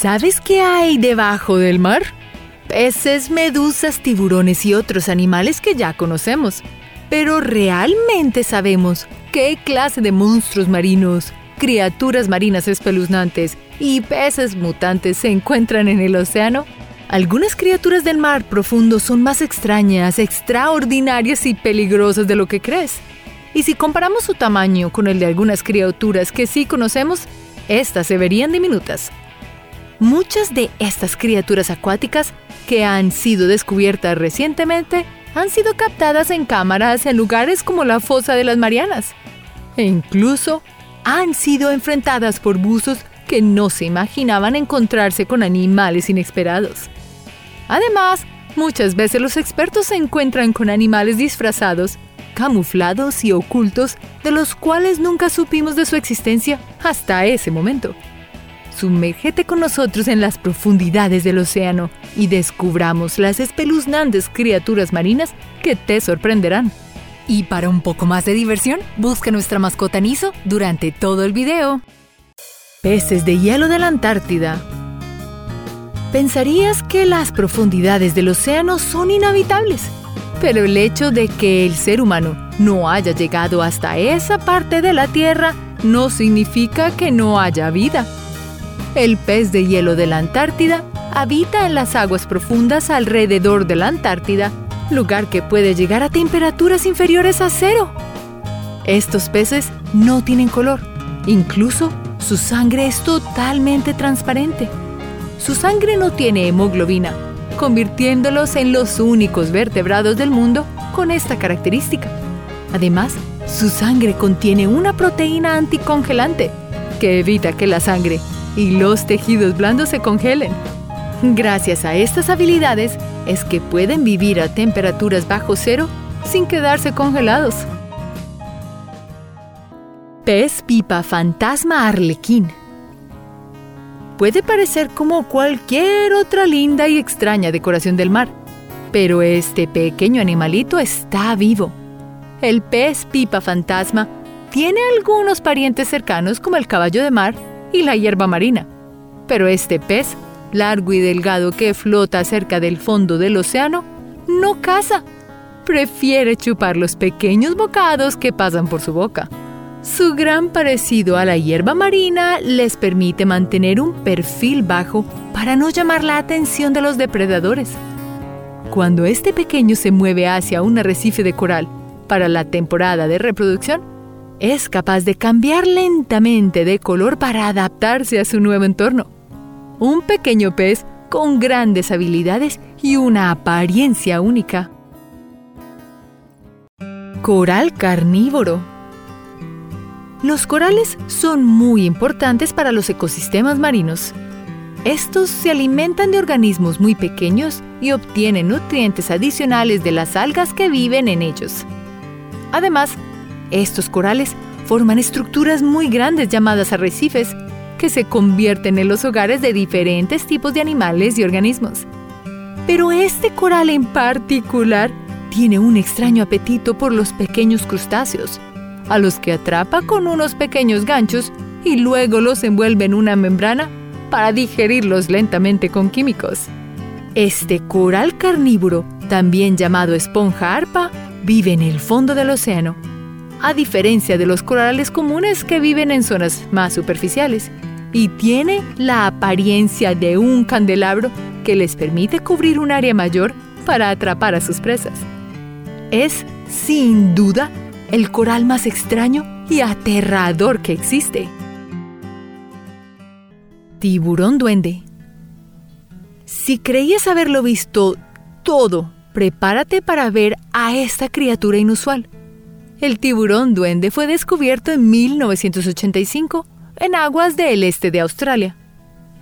¿Sabes qué hay debajo del mar? Peces, medusas, tiburones y otros animales que ya conocemos. Pero ¿realmente sabemos qué clase de monstruos marinos, criaturas marinas espeluznantes y peces mutantes se encuentran en el océano? Algunas criaturas del mar profundo son más extrañas, extraordinarias y peligrosas de lo que crees. Y si comparamos su tamaño con el de algunas criaturas que sí conocemos, estas se verían diminutas. Muchas de estas criaturas acuáticas que han sido descubiertas recientemente han sido captadas en cámaras en lugares como la fosa de las Marianas. E incluso han sido enfrentadas por buzos que no se imaginaban encontrarse con animales inesperados. Además, muchas veces los expertos se encuentran con animales disfrazados, camuflados y ocultos de los cuales nunca supimos de su existencia hasta ese momento. Sumérgete con nosotros en las profundidades del océano y descubramos las espeluznantes criaturas marinas que te sorprenderán. Y para un poco más de diversión, busca nuestra mascota Niso durante todo el video. Peces de hielo de la Antártida Pensarías que las profundidades del océano son inhabitables, pero el hecho de que el ser humano no haya llegado hasta esa parte de la Tierra no significa que no haya vida. El pez de hielo de la Antártida habita en las aguas profundas alrededor de la Antártida, lugar que puede llegar a temperaturas inferiores a cero. Estos peces no tienen color, incluso su sangre es totalmente transparente su sangre no tiene hemoglobina, convirtiéndolos en los únicos vertebrados del mundo con esta característica. Además, su sangre contiene una proteína anticongelante que evita que la sangre y los tejidos blandos se congelen. Gracias a estas habilidades es que pueden vivir a temperaturas bajo cero sin quedarse congelados. Pez pipa fantasma arlequín puede parecer como cualquier otra linda y extraña decoración del mar, pero este pequeño animalito está vivo. El pez pipa fantasma tiene algunos parientes cercanos como el caballo de mar y la hierba marina, pero este pez, largo y delgado que flota cerca del fondo del océano, no caza. Prefiere chupar los pequeños bocados que pasan por su boca. Su gran parecido a la hierba marina les permite mantener un perfil bajo para no llamar la atención de los depredadores. Cuando este pequeño se mueve hacia un arrecife de coral para la temporada de reproducción, es capaz de cambiar lentamente de color para adaptarse a su nuevo entorno. Un pequeño pez con grandes habilidades y una apariencia única. Coral carnívoro los corales son muy importantes para los ecosistemas marinos. Estos se alimentan de organismos muy pequeños y obtienen nutrientes adicionales de las algas que viven en ellos. Además, estos corales forman estructuras muy grandes llamadas arrecifes, que se convierten en los hogares de diferentes tipos de animales y organismos. Pero este coral en particular tiene un extraño apetito por los pequeños crustáceos a los que atrapa con unos pequeños ganchos y luego los envuelve en una membrana para digerirlos lentamente con químicos. Este coral carnívoro, también llamado esponja arpa, vive en el fondo del océano. A diferencia de los corales comunes que viven en zonas más superficiales, y tiene la apariencia de un candelabro que les permite cubrir un área mayor para atrapar a sus presas. Es, sin duda, el coral más extraño y aterrador que existe. Tiburón duende. Si creías haberlo visto todo, prepárate para ver a esta criatura inusual. El tiburón duende fue descubierto en 1985 en aguas del este de Australia.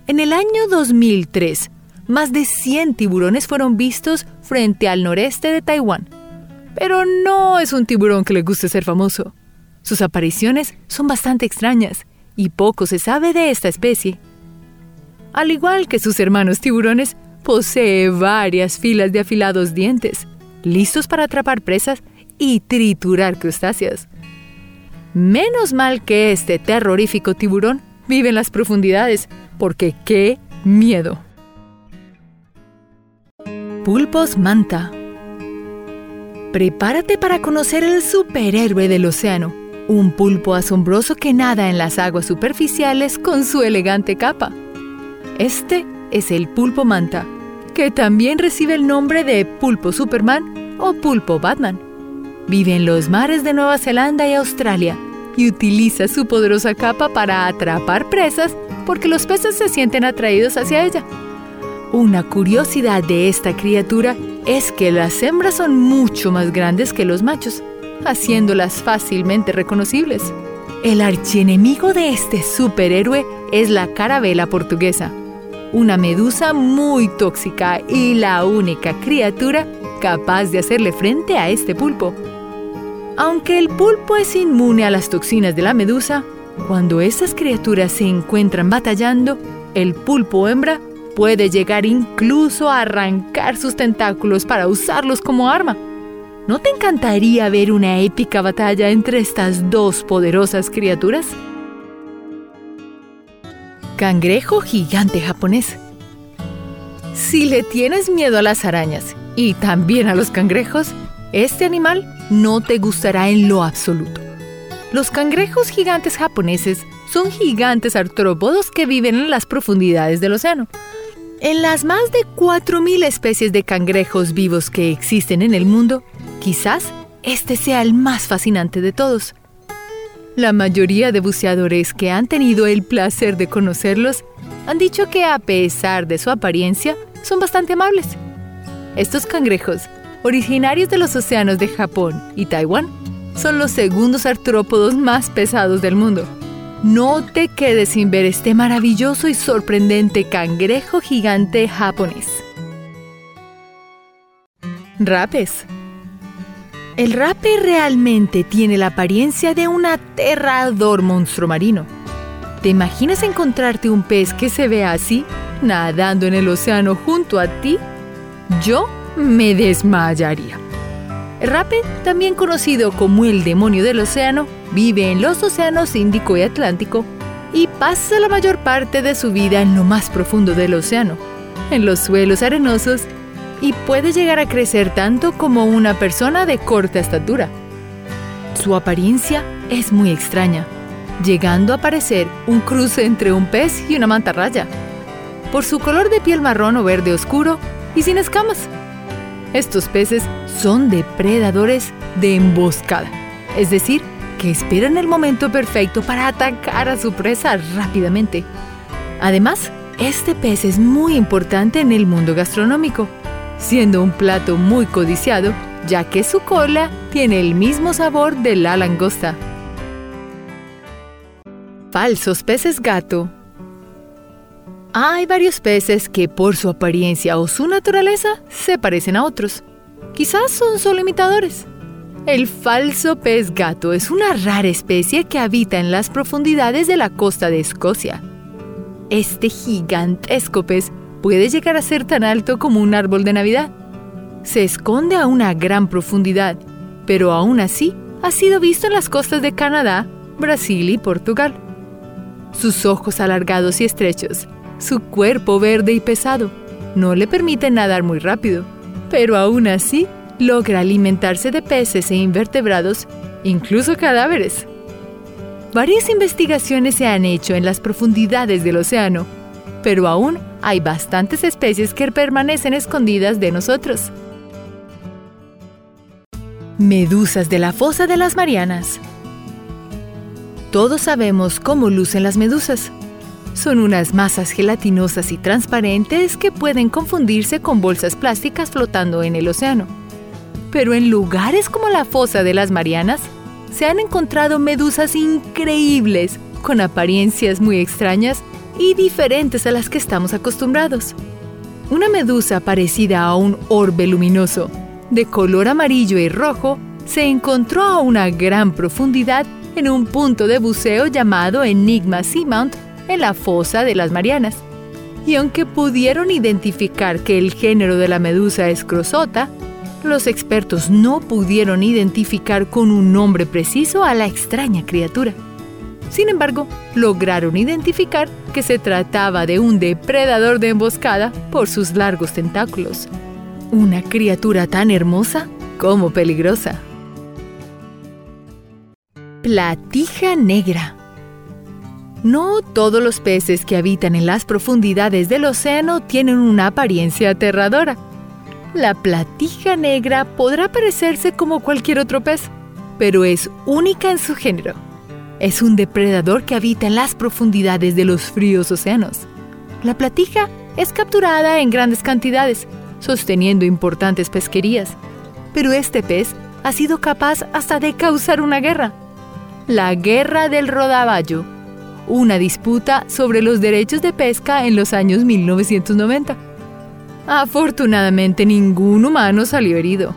En el año 2003, más de 100 tiburones fueron vistos frente al noreste de Taiwán pero no es un tiburón que le guste ser famoso. Sus apariciones son bastante extrañas y poco se sabe de esta especie. Al igual que sus hermanos tiburones, posee varias filas de afilados dientes, listos para atrapar presas y triturar crustáceos. Menos mal que este terrorífico tiburón vive en las profundidades, porque qué miedo. Pulpos manta. Prepárate para conocer el superhéroe del océano, un pulpo asombroso que nada en las aguas superficiales con su elegante capa. Este es el pulpo manta, que también recibe el nombre de pulpo Superman o pulpo Batman. Vive en los mares de Nueva Zelanda y Australia y utiliza su poderosa capa para atrapar presas porque los peces se sienten atraídos hacia ella. Una curiosidad de esta criatura es que las hembras son mucho más grandes que los machos, haciéndolas fácilmente reconocibles. El archienemigo de este superhéroe es la carabela portuguesa, una medusa muy tóxica y la única criatura capaz de hacerle frente a este pulpo. Aunque el pulpo es inmune a las toxinas de la medusa, cuando estas criaturas se encuentran batallando, el pulpo hembra puede llegar incluso a arrancar sus tentáculos para usarlos como arma. ¿No te encantaría ver una épica batalla entre estas dos poderosas criaturas? Cangrejo gigante japonés. Si le tienes miedo a las arañas y también a los cangrejos, este animal no te gustará en lo absoluto. Los cangrejos gigantes japoneses son gigantes artrópodos que viven en las profundidades del océano. En las más de 4.000 especies de cangrejos vivos que existen en el mundo, quizás este sea el más fascinante de todos. La mayoría de buceadores que han tenido el placer de conocerlos han dicho que a pesar de su apariencia, son bastante amables. Estos cangrejos, originarios de los océanos de Japón y Taiwán, son los segundos artrópodos más pesados del mundo. No te quedes sin ver este maravilloso y sorprendente cangrejo gigante japonés. Rapes. El rape realmente tiene la apariencia de un aterrador monstruo marino. ¿Te imaginas encontrarte un pez que se vea así, nadando en el océano junto a ti? Yo me desmayaría. Rape, también conocido como el demonio del océano, vive en los océanos Índico y Atlántico y pasa la mayor parte de su vida en lo más profundo del océano, en los suelos arenosos, y puede llegar a crecer tanto como una persona de corta estatura. Su apariencia es muy extraña, llegando a parecer un cruce entre un pez y una mantarraya, por su color de piel marrón o verde oscuro y sin escamas. Estos peces son depredadores de emboscada, es decir, que esperan el momento perfecto para atacar a su presa rápidamente. Además, este pez es muy importante en el mundo gastronómico, siendo un plato muy codiciado, ya que su cola tiene el mismo sabor de la langosta. Falsos peces gato hay varios peces que por su apariencia o su naturaleza se parecen a otros. Quizás son solo imitadores. El falso pez gato es una rara especie que habita en las profundidades de la costa de Escocia. Este gigantesco pez puede llegar a ser tan alto como un árbol de Navidad. Se esconde a una gran profundidad, pero aún así ha sido visto en las costas de Canadá, Brasil y Portugal. Sus ojos alargados y estrechos su cuerpo verde y pesado no le permite nadar muy rápido, pero aún así logra alimentarse de peces e invertebrados, incluso cadáveres. Varias investigaciones se han hecho en las profundidades del océano, pero aún hay bastantes especies que permanecen escondidas de nosotros. Medusas de la fosa de las Marianas. Todos sabemos cómo lucen las medusas. Son unas masas gelatinosas y transparentes que pueden confundirse con bolsas plásticas flotando en el océano. Pero en lugares como la fosa de las Marianas, se han encontrado medusas increíbles, con apariencias muy extrañas y diferentes a las que estamos acostumbrados. Una medusa parecida a un orbe luminoso, de color amarillo y rojo, se encontró a una gran profundidad en un punto de buceo llamado Enigma Seamount en la fosa de las Marianas. Y aunque pudieron identificar que el género de la medusa es crosota, los expertos no pudieron identificar con un nombre preciso a la extraña criatura. Sin embargo, lograron identificar que se trataba de un depredador de emboscada por sus largos tentáculos. Una criatura tan hermosa como peligrosa. Platija negra. No todos los peces que habitan en las profundidades del océano tienen una apariencia aterradora. La platija negra podrá parecerse como cualquier otro pez, pero es única en su género. Es un depredador que habita en las profundidades de los fríos océanos. La platija es capturada en grandes cantidades, sosteniendo importantes pesquerías. Pero este pez ha sido capaz hasta de causar una guerra. La Guerra del Rodaballo una disputa sobre los derechos de pesca en los años 1990. Afortunadamente ningún humano salió herido.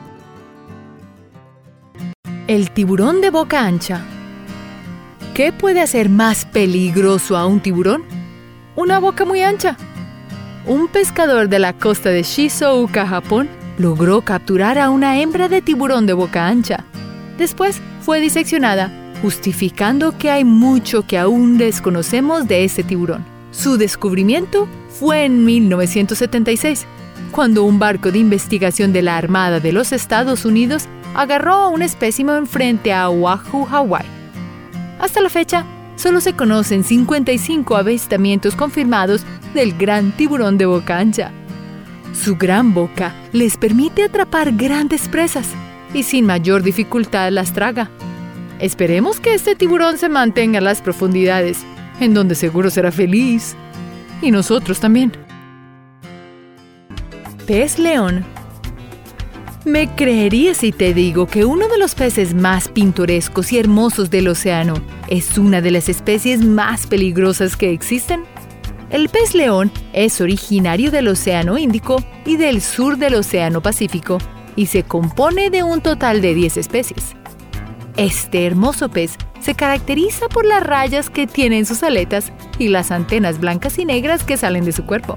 El tiburón de boca ancha. ¿Qué puede hacer más peligroso a un tiburón? Una boca muy ancha. Un pescador de la costa de Shizuoka, Japón, logró capturar a una hembra de tiburón de boca ancha. Después fue diseccionada justificando que hay mucho que aún desconocemos de este tiburón. Su descubrimiento fue en 1976, cuando un barco de investigación de la Armada de los Estados Unidos agarró a un espécimen frente a Oahu, Hawái. Hasta la fecha, solo se conocen 55 avistamientos confirmados del gran tiburón de boca ancha. Su gran boca les permite atrapar grandes presas y sin mayor dificultad las traga. Esperemos que este tiburón se mantenga en las profundidades, en donde seguro será feliz. Y nosotros también. Pez león. ¿Me creerías si te digo que uno de los peces más pintorescos y hermosos del océano es una de las especies más peligrosas que existen? El pez león es originario del Océano Índico y del sur del Océano Pacífico y se compone de un total de 10 especies. Este hermoso pez se caracteriza por las rayas que tiene en sus aletas y las antenas blancas y negras que salen de su cuerpo.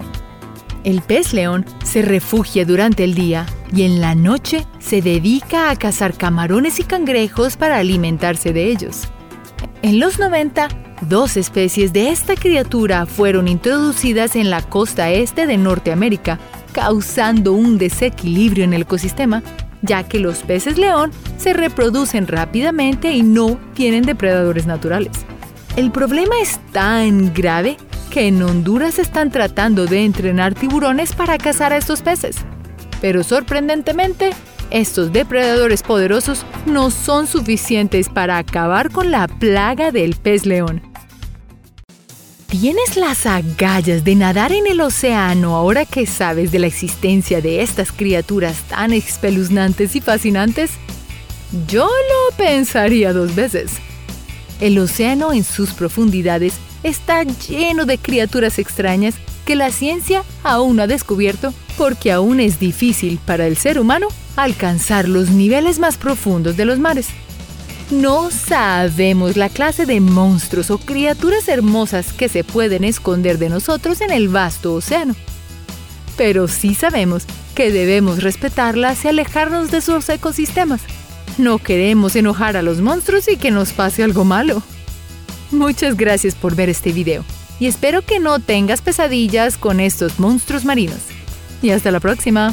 El pez león se refugia durante el día y en la noche se dedica a cazar camarones y cangrejos para alimentarse de ellos. En los 90, dos especies de esta criatura fueron introducidas en la costa este de Norteamérica, causando un desequilibrio en el ecosistema ya que los peces león se reproducen rápidamente y no tienen depredadores naturales. El problema es tan grave que en Honduras están tratando de entrenar tiburones para cazar a estos peces. Pero sorprendentemente, estos depredadores poderosos no son suficientes para acabar con la plaga del pez león. ¿Tienes las agallas de nadar en el océano ahora que sabes de la existencia de estas criaturas tan espeluznantes y fascinantes? Yo lo pensaría dos veces. El océano en sus profundidades está lleno de criaturas extrañas que la ciencia aún no ha descubierto porque aún es difícil para el ser humano alcanzar los niveles más profundos de los mares. No sabemos la clase de monstruos o criaturas hermosas que se pueden esconder de nosotros en el vasto océano. Pero sí sabemos que debemos respetarlas y alejarnos de sus ecosistemas. No queremos enojar a los monstruos y que nos pase algo malo. Muchas gracias por ver este video y espero que no tengas pesadillas con estos monstruos marinos. Y hasta la próxima.